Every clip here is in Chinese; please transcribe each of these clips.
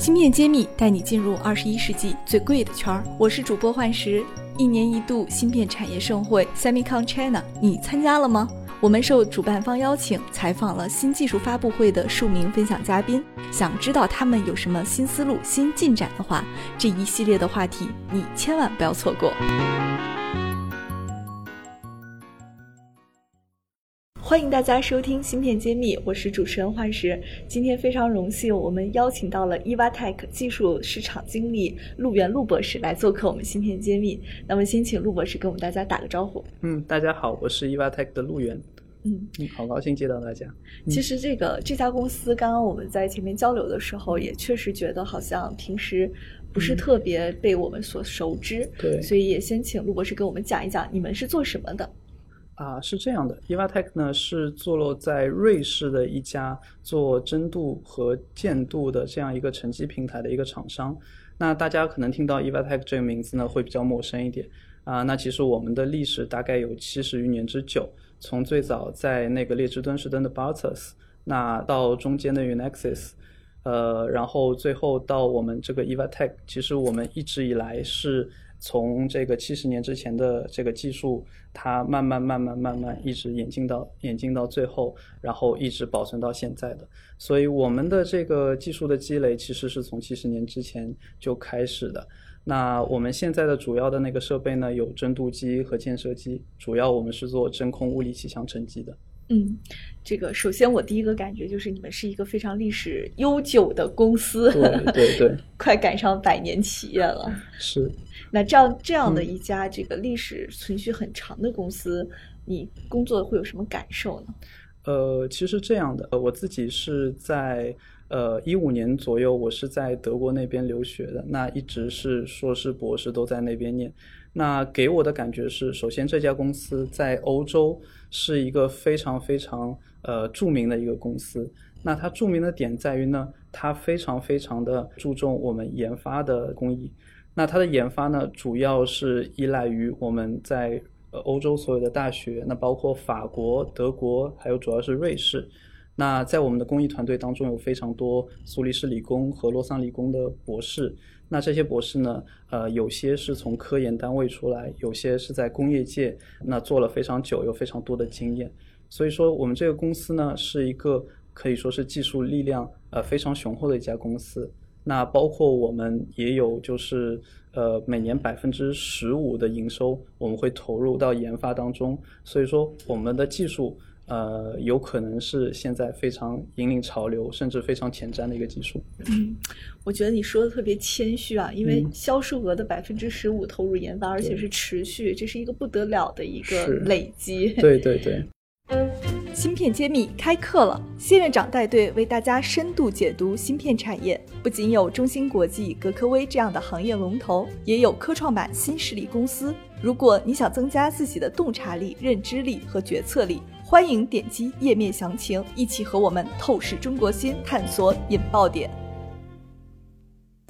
芯片揭秘带你进入二十一世纪最贵的圈儿。我是主播幻石。一年一度芯片产业盛会 Semicon China，你参加了吗？我们受主办方邀请，采访了新技术发布会的数名分享嘉宾。想知道他们有什么新思路、新进展的话，这一系列的话题你千万不要错过。欢迎大家收听《芯片揭秘》，我是主持人幻石。今天非常荣幸，我们邀请到了 EVATech 技术市场经理陆源陆博士来做客我们《芯片揭秘》。那么，先请陆博士跟我们大家打个招呼。嗯，大家好，我是 EVATech 的陆源。嗯嗯，好高兴见到大家。其实这个这家公司，刚刚我们在前面交流的时候，也确实觉得好像平时不是特别被我们所熟知。对，所以也先请陆博士给我们讲一讲，你们是做什么的。啊，是这样的，EVATech 呢是坐落在瑞士的一家做真度和建度的这样一个沉积平台的一个厂商。那大家可能听到 EVATech 这个名字呢会比较陌生一点啊。那其实我们的历史大概有七十余年之久，从最早在那个列支敦士登的 Bartus，那到中间的 Unexis，呃，然后最后到我们这个 EVATech，其实我们一直以来是。从这个七十年之前的这个技术，它慢慢慢慢慢慢一直演进到演进到最后，然后一直保存到现在的。所以我们的这个技术的积累其实是从七十年之前就开始的。那我们现在的主要的那个设备呢，有真镀机和建设机，主要我们是做真空物理气象沉积的。嗯，这个首先我第一个感觉就是你们是一个非常历史悠久的公司，对对对，快赶上百年企业了。是。那这样这样的一家这个历史存续很长的公司，你工作会有什么感受呢？呃，其实这样的，我自己是在呃一五年左右，我是在德国那边留学的，那一直是硕士、博士都在那边念。那给我的感觉是，首先这家公司在欧洲是一个非常非常呃著名的一个公司。那它著名的点在于呢，它非常非常的注重我们研发的工艺。那它的研发呢，主要是依赖于我们在呃欧洲所有的大学，那包括法国、德国，还有主要是瑞士。那在我们的公益团队当中，有非常多苏黎世理工和洛桑理工的博士。那这些博士呢，呃，有些是从科研单位出来，有些是在工业界那做了非常久，有非常多的经验。所以说，我们这个公司呢，是一个可以说是技术力量呃非常雄厚的一家公司。那包括我们也有，就是呃每年百分之十五的营收，我们会投入到研发当中。所以说，我们的技术呃有可能是现在非常引领潮流，甚至非常前瞻的一个技术。嗯，我觉得你说的特别谦虚啊，因为销售额的百分之十五投入研发，而且是持续，这是一个不得了的一个累积。对 对对。芯片揭秘开课了，谢院长带队为大家深度解读芯片产业。不仅有中芯国际、格科微这样的行业龙头，也有科创板新势力公司。如果你想增加自己的洞察力、认知力和决策力，欢迎点击页面详情，一起和我们透视中国芯，探索引爆点。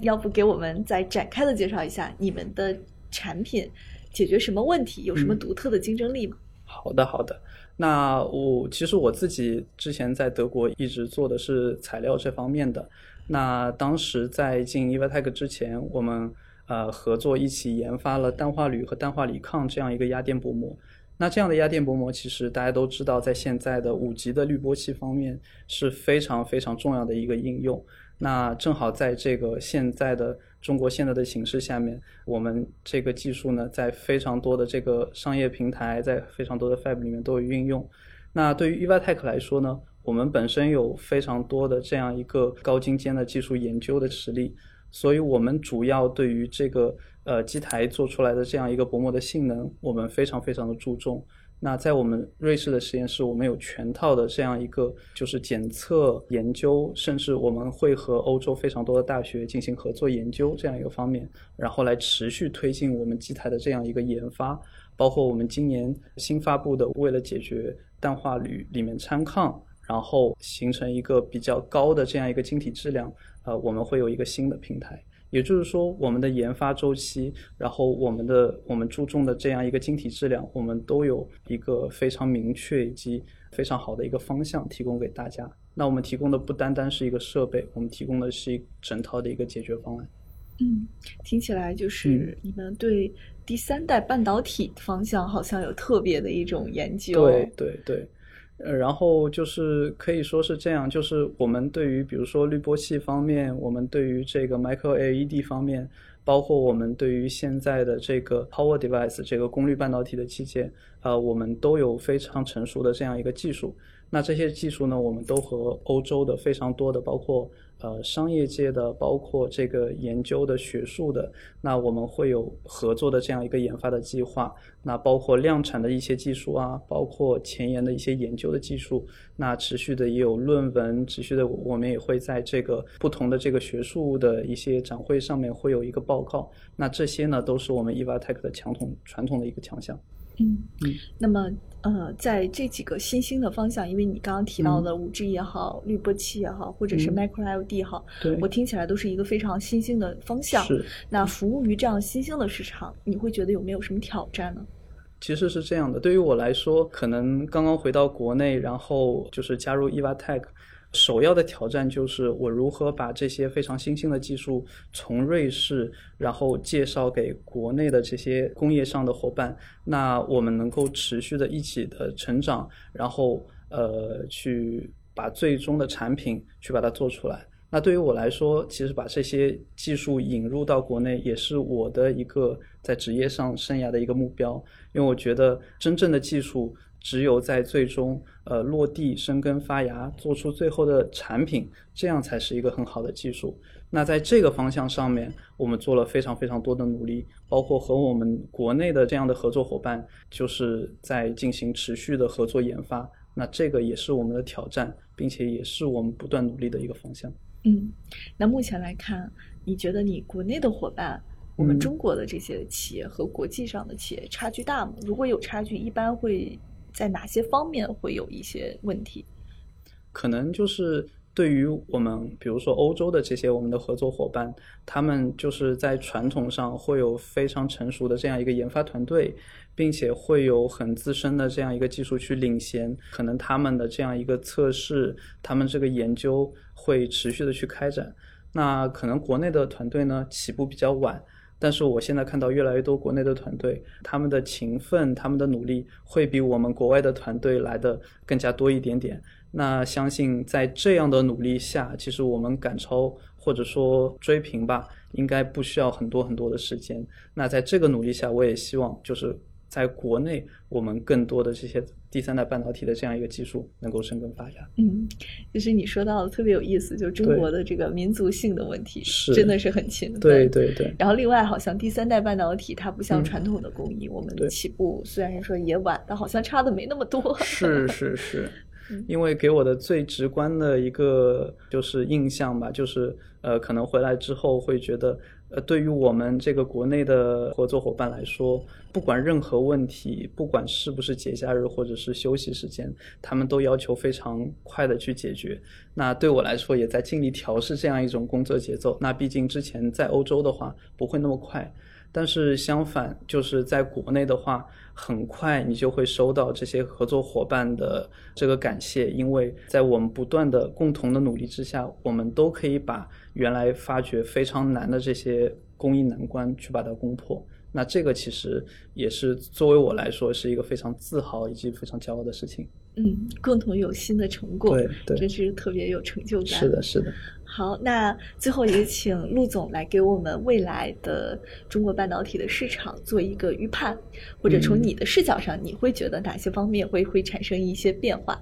要不给我们再展开的介绍一下你们的产品，解决什么问题，有什么独特的竞争力吗？好的，好的。那我其实我自己之前在德国一直做的是材料这方面的。那当时在进 e v a t e c 之前，我们呃合作一起研发了氮化铝和氮化锂抗这样一个压电薄膜。那这样的压电薄膜，其实大家都知道，在现在的五级的滤波器方面是非常非常重要的一个应用。那正好在这个现在的中国现在的形势下面，我们这个技术呢，在非常多的这个商业平台，在非常多的 Fab 里面都有运用。那对于 EVATech 来说呢，我们本身有非常多的这样一个高精尖的技术研究的实力，所以我们主要对于这个呃机台做出来的这样一个薄膜的性能，我们非常非常的注重。那在我们瑞士的实验室，我们有全套的这样一个就是检测研究，甚至我们会和欧洲非常多的大学进行合作研究这样一个方面，然后来持续推进我们机台的这样一个研发，包括我们今年新发布的，为了解决氮化铝里面掺抗，然后形成一个比较高的这样一个晶体质量，呃，我们会有一个新的平台。也就是说，我们的研发周期，然后我们的我们注重的这样一个晶体质量，我们都有一个非常明确以及非常好的一个方向提供给大家。那我们提供的不单单是一个设备，我们提供的是一整套的一个解决方案。嗯，听起来就是你们对第三代半导体方向好像有特别的一种研究。对对对，呃，然后就是可以说是这样，就是我们对于比如说滤波器方面，我们对于这个 micro LED 方面，包括我们对于现在的这个 power device 这个功率半导体的器件，啊，我们都有非常成熟的这样一个技术。那这些技术呢，我们都和欧洲的非常多的，包括。呃，商业界的，包括这个研究的、学术的，那我们会有合作的这样一个研发的计划。那包括量产的一些技术啊，包括前沿的一些研究的技术。那持续的也有论文，持续的我们也会在这个不同的这个学术的一些展会上面会有一个报告。那这些呢，都是我们 Evatec 的强统传统的一个强项。嗯嗯，那么呃，在这几个新兴的方向，因为你刚刚提到的五 G 也好，滤波器也好，或者是 Micro LED 也好，我听起来都是一个非常新兴的方向。是。那服务于这样新兴的市场，你会觉得有没有什么挑战呢？其实是这样的，对于我来说，可能刚刚回到国内，然后就是加入 EVATech。首要的挑战就是我如何把这些非常新兴的技术从瑞士，然后介绍给国内的这些工业上的伙伴，那我们能够持续的一起的成长，然后呃去把最终的产品去把它做出来。那对于我来说，其实把这些技术引入到国内，也是我的一个在职业上生涯的一个目标，因为我觉得真正的技术。只有在最终，呃，落地生根发芽，做出最后的产品，这样才是一个很好的技术。那在这个方向上面，我们做了非常非常多的努力，包括和我们国内的这样的合作伙伴，就是在进行持续的合作研发。那这个也是我们的挑战，并且也是我们不断努力的一个方向。嗯，那目前来看，你觉得你国内的伙伴，我们中国的这些企业和国际上的企业差距大吗？如果有差距，一般会。在哪些方面会有一些问题？可能就是对于我们，比如说欧洲的这些我们的合作伙伴，他们就是在传统上会有非常成熟的这样一个研发团队，并且会有很资深的这样一个技术去领先。可能他们的这样一个测试，他们这个研究会持续的去开展。那可能国内的团队呢，起步比较晚。但是我现在看到越来越多国内的团队，他们的勤奋、他们的努力会比我们国外的团队来的更加多一点点。那相信在这样的努力下，其实我们赶超或者说追平吧，应该不需要很多很多的时间。那在这个努力下，我也希望就是。在国内，我们更多的这些第三代半导体的这样一个技术能够生根发芽。嗯，就是你说到的特别有意思，就中国的这个民族性的问题，是真的是很勤奋。对对对。然后另外，好像第三代半导体它不像传统的工艺，我们起步虽然说也晚，但好像差的没那么多。是是是。因为给我的最直观的一个就是印象吧，就是呃，可能回来之后会觉得，呃，对于我们这个国内的合作伙伴来说，不管任何问题，不管是不是节假日或者是休息时间，他们都要求非常快的去解决。那对我来说，也在尽力调试这样一种工作节奏。那毕竟之前在欧洲的话，不会那么快。但是相反，就是在国内的话，很快你就会收到这些合作伙伴的这个感谢，因为在我们不断的共同的努力之下，我们都可以把原来发掘非常难的这些工艺难关去把它攻破。那这个其实也是作为我来说是一个非常自豪以及非常骄傲的事情。嗯，共同有新的成果，对对，真是特别有成就感。是的，是的。好，那最后也请陆总来给我们未来的中国半导体的市场做一个预判，或者从你的视角上，你会觉得哪些方面会会产生一些变化？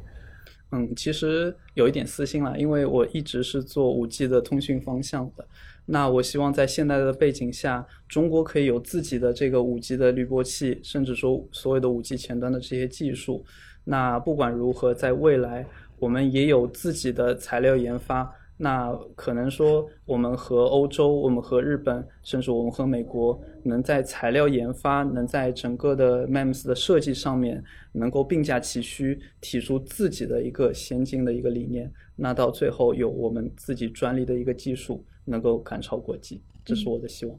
嗯，其实有一点私心了，因为我一直是做五 G 的通讯方向的。那我希望在现在的背景下，中国可以有自己的这个五 G 的滤波器，甚至说所有的五 G 前端的这些技术。那不管如何，在未来我们也有自己的材料研发。那可能说，我们和欧洲、我们和日本，甚至我们和美国，能在材料研发，能在整个的 MEMS 的设计上面，能够并驾齐驱，提出自己的一个先进的一个理念。那到最后，有我们自己专利的一个技术，能够赶超国际，这是我的希望。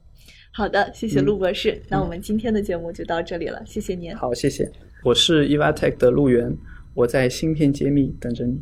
好的，谢谢陆博士。那我们今天的节目就到这里了，谢谢您。好，谢谢。我是 EVATech 的陆源。我在芯片揭秘等着你。